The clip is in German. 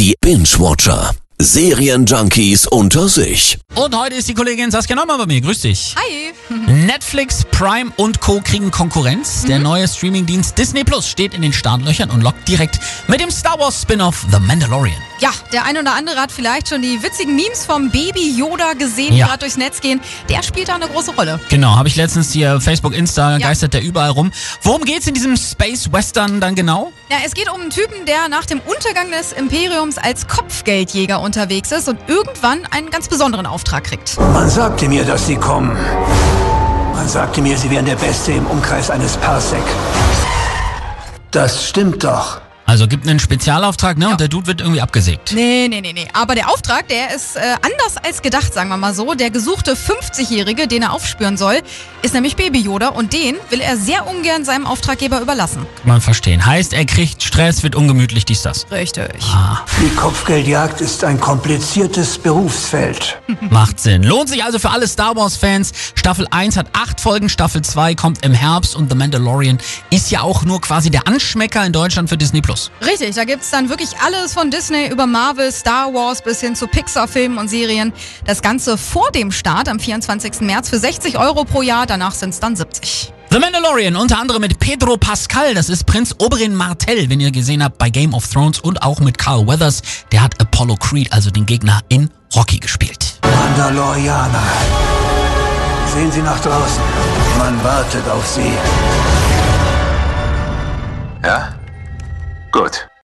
Die Binge-Watcher. Serienjunkies unter sich. Und heute ist die Kollegin Saskia Neumann bei mir. Grüß dich. Hi. Netflix, Prime und Co. kriegen Konkurrenz. Der neue Streamingdienst Disney Plus steht in den Startlöchern und lockt direkt mit dem Star Wars Spin-off The Mandalorian. Ja, der ein oder andere hat vielleicht schon die witzigen Memes vom Baby Yoda gesehen, Ja. die gerade durchs Netz gehen. Der spielt da eine große Rolle. Genau, habe ich letztens hier Facebook, Insta, Ja. geistert der überall rum. Worum geht's in diesem Space Western dann genau? Ja, es geht um einen Typen, der nach dem Untergang des Imperiums als Kopfgeldjäger unterwegs ist und irgendwann einen ganz besonderen Auftrag kriegt. Man sagte mir, dass Sie kommen. Man sagte mir, Sie wären der Beste im Umkreis eines Parsec. Das stimmt doch. Also gibt einen Spezialauftrag, ne? Und der Dude wird irgendwie abgesägt. Nee, nee, nee, nee. Aber der Auftrag, der ist äh, anders als gedacht, sagen wir mal so. Der gesuchte 50-Jährige, den er aufspüren soll, ist nämlich Baby Yoda und den will er sehr ungern seinem Auftraggeber überlassen. Kann man verstehen. Heißt, er kriegt Stress, wird ungemütlich, dies, das. Richtig. Die Kopfgeldjagd ist ein kompliziertes Berufsfeld. Macht Sinn. Lohnt sich also für alle Star Wars-Fans. Staffel 1 hat acht Folgen, Staffel 2 kommt im Herbst und The Mandalorian ist ja auch nur quasi der Anschmecker in Deutschland für Disney Plus. Richtig, da gibt's dann wirklich alles von Disney über Marvel, Star Wars bis hin zu Pixar-Filmen und Serien. Das Ganze vor dem Start am 24. März für 60 Euro pro Jahr, danach sind's dann 70. The Mandalorian, unter anderem mit Pedro Pascal, das ist Prinz Oberyn Martell, wenn ihr gesehen habt bei Game of Thrones und auch mit Carl Weathers, der hat Apollo Creed, also den Gegner in Rocky gespielt. Mandalorianer. Sehen Sie nach draußen. Man wartet auf Sie.